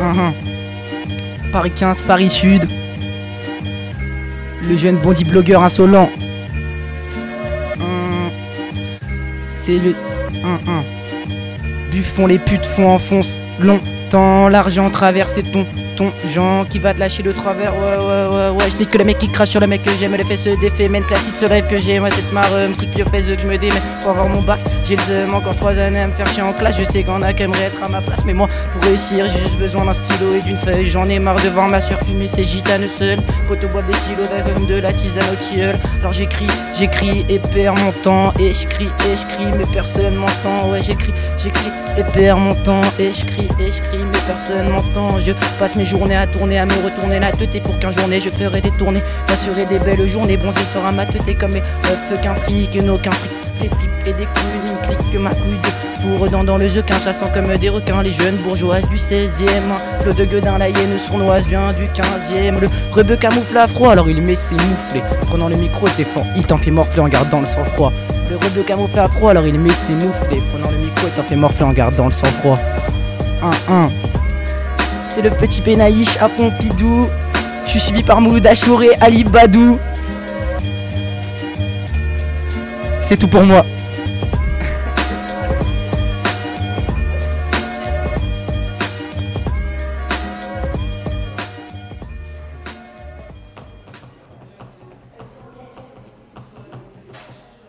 Hum, Paris 15, Paris Sud. Le jeune bondi blogueur insolent. Hum, C'est le. Buffon, les putes font enfonce longtemps. L'argent traverse ton ton Jean qui va te lâcher le travers. Ouais, ouais, ouais, ouais. Je dis que le mec qui crache sur le mec que j'aime. Le fait se défait, même classique, ce rêve que j'ai. Moi, cette marre, coup de pied aux fesses que je me démets. Pour avoir mon bac, j'ai le. Encore trois années à me faire chier en classe. Je sais qu'on a qu'à être à ma place. Mais moi, pour réussir, j'ai juste besoin d'un stylo et d'une feuille. J'en ai marre de voir ma soeur fumer ses gitanes seules. Poteau boivent des silos comme de la tisane au tilleul. Alors j'écris, j'écris et perds mon temps. Et je crie, et je crie, mais personne m'entend. Ouais, j'écris, j'écris et perds mon temps. Et je crie, et je personne m'entend. Je passe mes journées à tourner, à me retourner la tête. Pour qu'un journée, je ferai des tournées. M'assurer des belles journées. Bronzé sera ma tête. Comme mes meufs qu'un fric, et qu'un fric. Des tripes et des couilles, une clique que ma couille de four dans, dans le zequin, chassant comme des requins, les jeunes bourgeoises du 16e. Flot de gueudin, la hyène sournoise vient du 15e. Le rebeu camoufle à froid, alors il met ses mouflés. Prenant le micro, défend, il t'en fait morfler en gardant le sang-froid. Le rebeu camoufle à froid, alors il met ses mouflés. Prenant le micro, il t'en fait morfler en gardant le sang-froid. 1-1. C'est le petit Pénaïche à Pompidou. Je suis suivi par Mouloud Achour et Ali Badou. C'est tout pour moi.